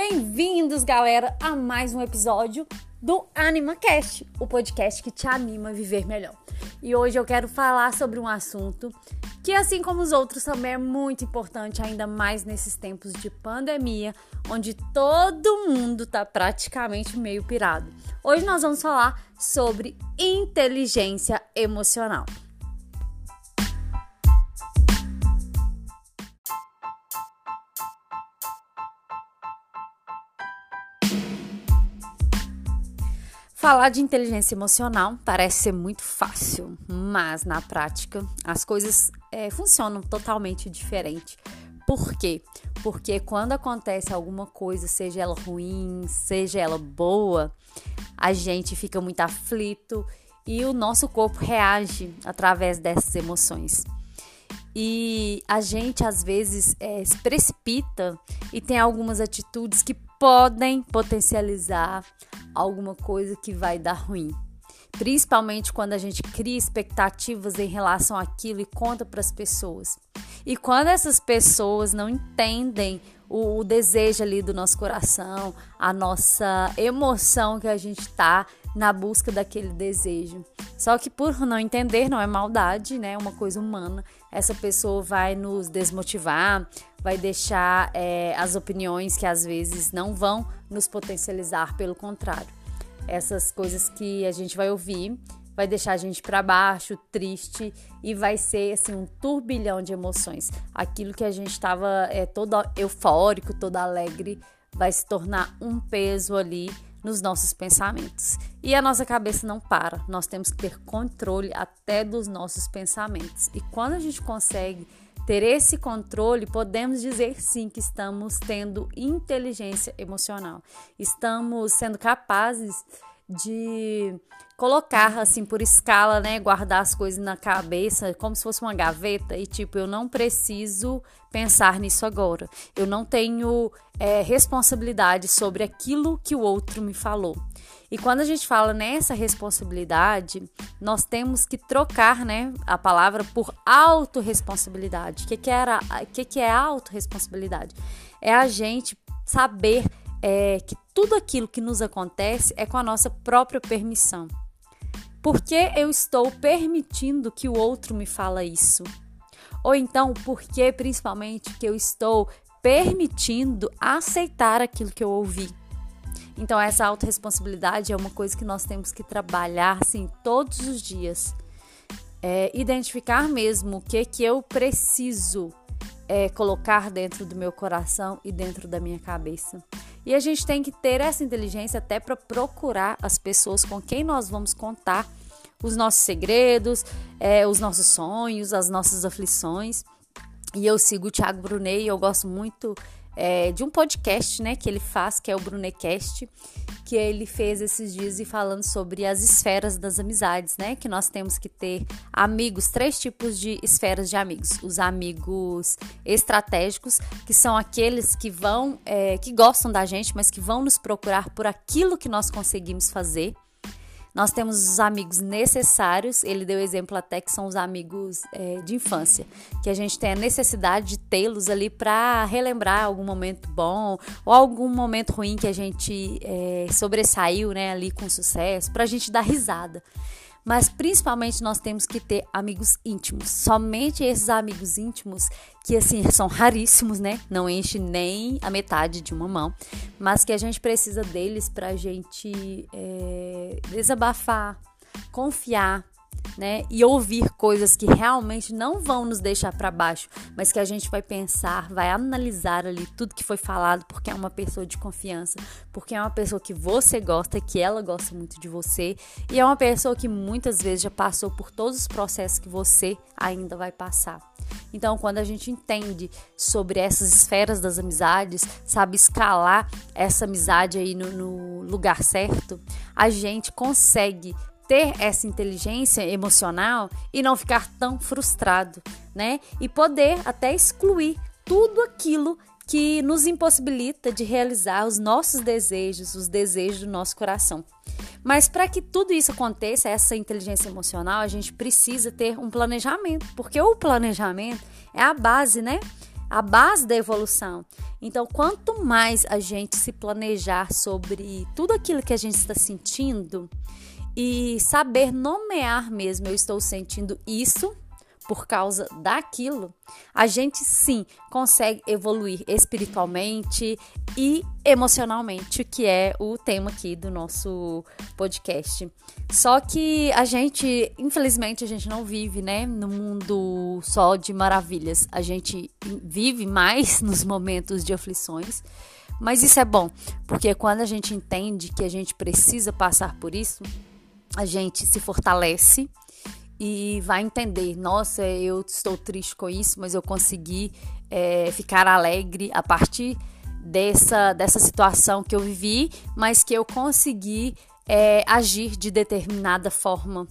Bem-vindos, galera, a mais um episódio do AnimaCast, o podcast que te anima a viver melhor. E hoje eu quero falar sobre um assunto que, assim como os outros, também é muito importante, ainda mais nesses tempos de pandemia, onde todo mundo tá praticamente meio pirado. Hoje nós vamos falar sobre inteligência emocional. Falar de inteligência emocional parece ser muito fácil, mas na prática as coisas é, funcionam totalmente diferente. Por quê? Porque quando acontece alguma coisa, seja ela ruim, seja ela boa, a gente fica muito aflito e o nosso corpo reage através dessas emoções. E a gente às vezes é, se precipita e tem algumas atitudes que podem potencializar alguma coisa que vai dar ruim. Principalmente quando a gente cria expectativas em relação àquilo e conta para as pessoas. E quando essas pessoas não entendem o, o, desejo ali do nosso coração, a nossa emoção que a gente está na busca daquele desejo. Só que por não entender, não é maldade, né? É uma coisa humana. Essa pessoa vai nos desmotivar, vai deixar é, as opiniões que às vezes não vão nos potencializar, pelo contrário. Essas coisas que a gente vai ouvir vai deixar a gente para baixo, triste e vai ser assim um turbilhão de emoções. Aquilo que a gente estava é, todo eufórico, todo alegre, vai se tornar um peso ali nos nossos pensamentos. E a nossa cabeça não para, nós temos que ter controle até dos nossos pensamentos. E quando a gente consegue ter esse controle, podemos dizer sim que estamos tendo inteligência emocional. Estamos sendo capazes de colocar assim por escala, né, guardar as coisas na cabeça como se fosse uma gaveta e tipo eu não preciso pensar nisso agora. Eu não tenho é, responsabilidade sobre aquilo que o outro me falou. E quando a gente fala nessa responsabilidade, nós temos que trocar, né, a palavra por autorresponsabilidade. O que, que, era, que, que é autorresponsabilidade? É a gente saber é, que tudo aquilo que nos acontece é com a nossa própria permissão. Por que eu estou permitindo que o outro me fala isso? Ou então, por que principalmente que eu estou permitindo aceitar aquilo que eu ouvi? Então, essa autorresponsabilidade é uma coisa que nós temos que trabalhar assim todos os dias. É, identificar mesmo o que que eu preciso é, colocar dentro do meu coração e dentro da minha cabeça. E a gente tem que ter essa inteligência até para procurar as pessoas com quem nós vamos contar os nossos segredos, é, os nossos sonhos, as nossas aflições. E eu sigo o Thiago Brunet e eu gosto muito é, de um podcast, né, que ele faz, que é o Brunecast, que ele fez esses dias e falando sobre as esferas das amizades, né, que nós temos que ter amigos, três tipos de esferas de amigos. Os amigos estratégicos, que são aqueles que vão, é, que gostam da gente, mas que vão nos procurar por aquilo que nós conseguimos fazer. Nós temos os amigos necessários, ele deu exemplo até que são os amigos é, de infância, que a gente tem a necessidade de tê-los ali para relembrar algum momento bom ou algum momento ruim que a gente é, sobressaiu né, ali com sucesso, para a gente dar risada mas principalmente nós temos que ter amigos íntimos. Somente esses amigos íntimos, que assim são raríssimos, né? Não enche nem a metade de uma mão, mas que a gente precisa deles para a gente é, desabafar, confiar, né? E ouvir coisas que realmente não vão nos deixar para baixo, mas que a gente vai pensar, vai analisar ali tudo que foi falado, porque é uma pessoa de confiança, porque é uma pessoa que você gosta, que ela gosta muito de você, e é uma pessoa que muitas vezes já passou por todos os processos que você ainda vai passar. Então, quando a gente entende sobre essas esferas das amizades, sabe escalar essa amizade aí no, no lugar certo, a gente consegue ter essa inteligência emocional e não ficar tão frustrado, né? E poder até excluir tudo aquilo que nos impossibilita de realizar os nossos desejos, os desejos do nosso coração. Mas para que tudo isso aconteça, essa inteligência emocional, a gente precisa ter um planejamento, porque o planejamento é a base, né? a base da evolução. Então, quanto mais a gente se planejar sobre tudo aquilo que a gente está sentindo e saber nomear mesmo, eu estou sentindo isso por causa daquilo, a gente sim consegue evoluir espiritualmente e emocionalmente, que é o tema aqui do nosso podcast. Só que a gente, infelizmente, a gente não vive, né, no mundo só de maravilhas. A gente vive mais nos momentos de aflições. Mas isso é bom, porque quando a gente entende que a gente precisa passar por isso, a gente se fortalece e vai entender: nossa, eu estou triste com isso, mas eu consegui é, ficar alegre a partir dessa, dessa situação que eu vivi, mas que eu consegui é, agir de determinada forma.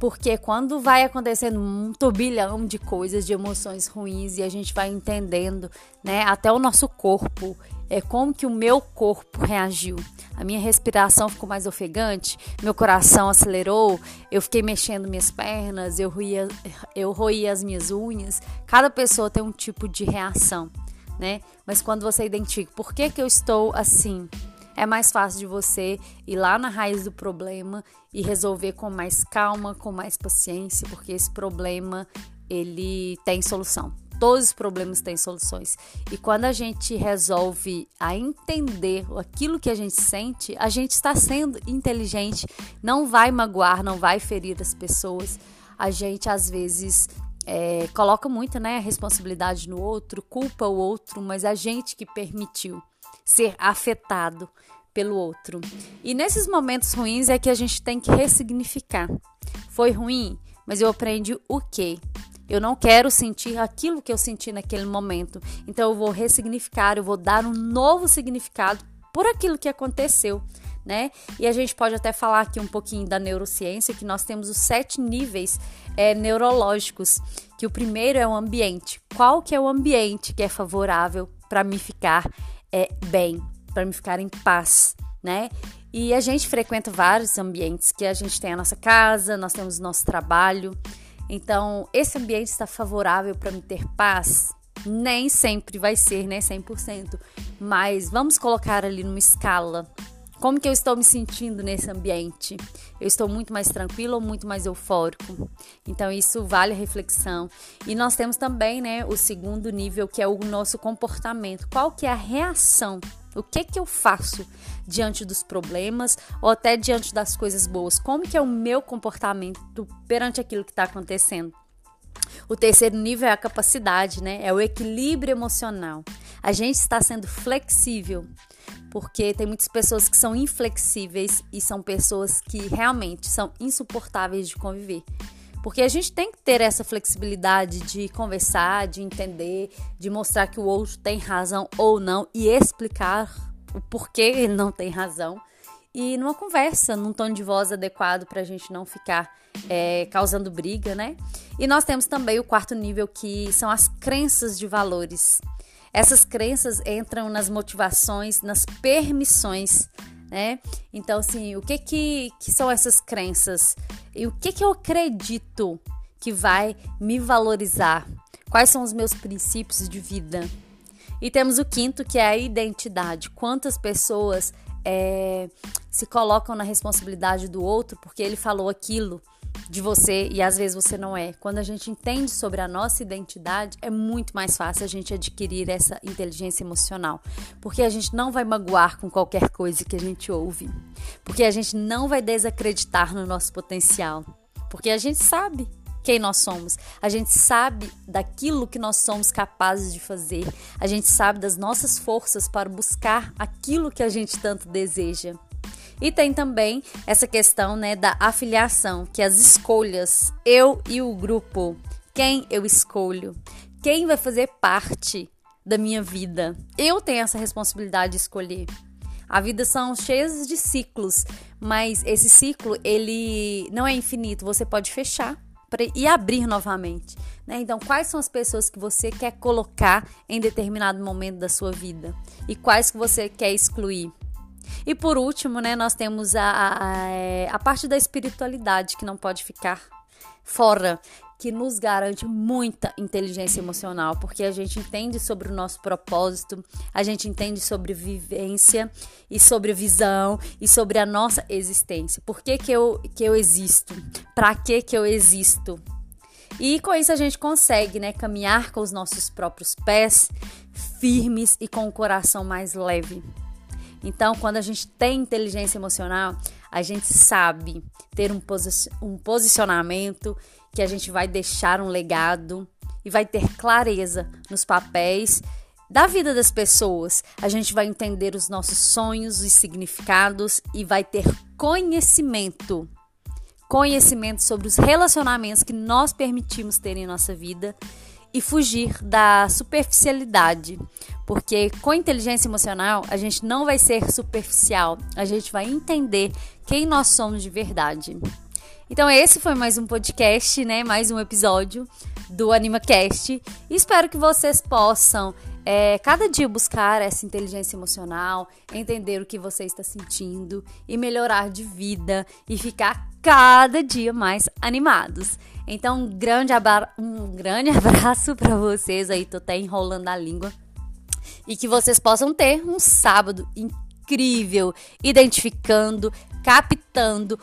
Porque quando vai acontecendo um turbilhão de coisas, de emoções ruins, e a gente vai entendendo, né, até o nosso corpo, é como que o meu corpo reagiu. A minha respiração ficou mais ofegante, meu coração acelerou, eu fiquei mexendo minhas pernas, eu roía, eu roía as minhas unhas. Cada pessoa tem um tipo de reação, né? Mas quando você identifica por que, que eu estou assim, é mais fácil de você ir lá na raiz do problema e resolver com mais calma, com mais paciência, porque esse problema ele tem solução todos os problemas têm soluções. E quando a gente resolve a entender aquilo que a gente sente, a gente está sendo inteligente, não vai magoar, não vai ferir as pessoas. A gente às vezes é, coloca muito né, a responsabilidade no outro, culpa o outro, mas a gente que permitiu ser afetado pelo outro. E nesses momentos ruins é que a gente tem que ressignificar. Foi ruim, mas eu aprendi o quê? Eu não quero sentir aquilo que eu senti naquele momento. Então eu vou ressignificar, eu vou dar um novo significado por aquilo que aconteceu. Né? E a gente pode até falar aqui um pouquinho da neurociência, que nós temos os sete níveis é, neurológicos, que o primeiro é o ambiente. Qual que é o ambiente que é favorável para me ficar é, bem, para me ficar em paz, né? E a gente frequenta vários ambientes, que a gente tem a nossa casa, nós temos o nosso trabalho, então, esse ambiente está favorável para me ter paz? Nem sempre vai ser, né, 100%, mas vamos colocar ali numa escala. Como que eu estou me sentindo nesse ambiente? Eu estou muito mais tranquilo ou muito mais eufórico? Então isso vale a reflexão. E nós temos também, né, o segundo nível que é o nosso comportamento. Qual que é a reação o que que eu faço diante dos problemas ou até diante das coisas boas? Como que é o meu comportamento perante aquilo que está acontecendo? O terceiro nível é a capacidade, né? É o equilíbrio emocional. A gente está sendo flexível, porque tem muitas pessoas que são inflexíveis e são pessoas que realmente são insuportáveis de conviver. Porque a gente tem que ter essa flexibilidade de conversar, de entender, de mostrar que o outro tem razão ou não e explicar o porquê ele não tem razão. E numa conversa, num tom de voz adequado para a gente não ficar é, causando briga, né? E nós temos também o quarto nível que são as crenças de valores. Essas crenças entram nas motivações, nas permissões né? Então, assim, o que que, que são essas crenças? E o que que eu acredito que vai me valorizar? Quais são os meus princípios de vida? E temos o quinto, que é a identidade. Quantas pessoas é, se colocam na responsabilidade do outro porque ele falou aquilo de você e às vezes você não é. Quando a gente entende sobre a nossa identidade, é muito mais fácil a gente adquirir essa inteligência emocional, porque a gente não vai magoar com qualquer coisa que a gente ouve, porque a gente não vai desacreditar no nosso potencial, porque a gente sabe quem nós somos. A gente sabe daquilo que nós somos capazes de fazer. A gente sabe das nossas forças para buscar aquilo que a gente tanto deseja. E tem também essa questão né, da afiliação, que as escolhas, eu e o grupo, quem eu escolho, quem vai fazer parte da minha vida. Eu tenho essa responsabilidade de escolher. A vida são cheias de ciclos, mas esse ciclo ele não é infinito. Você pode fechar e abrir novamente. Né? Então, quais são as pessoas que você quer colocar em determinado momento da sua vida e quais que você quer excluir? E por último, né, nós temos a, a, a parte da espiritualidade que não pode ficar fora, que nos garante muita inteligência emocional, porque a gente entende sobre o nosso propósito, a gente entende sobre vivência e sobre visão e sobre a nossa existência. Por que, que, eu, que eu existo? Para que, que eu existo? E com isso a gente consegue, né, caminhar com os nossos próprios pés firmes e com o coração mais leve. Então, quando a gente tem inteligência emocional, a gente sabe ter um, posi um posicionamento que a gente vai deixar um legado e vai ter clareza nos papéis da vida das pessoas. A gente vai entender os nossos sonhos e significados e vai ter conhecimento. Conhecimento sobre os relacionamentos que nós permitimos ter em nossa vida e fugir da superficialidade. Porque com inteligência emocional, a gente não vai ser superficial, a gente vai entender quem nós somos de verdade. Então esse foi mais um podcast, né? Mais um episódio do AnimaCast. Espero que vocês possam é, cada dia buscar essa inteligência emocional, entender o que você está sentindo e melhorar de vida e ficar cada dia mais animados. Então, um grande, um grande abraço para vocês aí, tô até enrolando a língua. E que vocês possam ter um sábado incrível, identificando, captando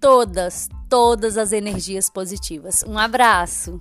todas, todas as energias positivas. Um abraço!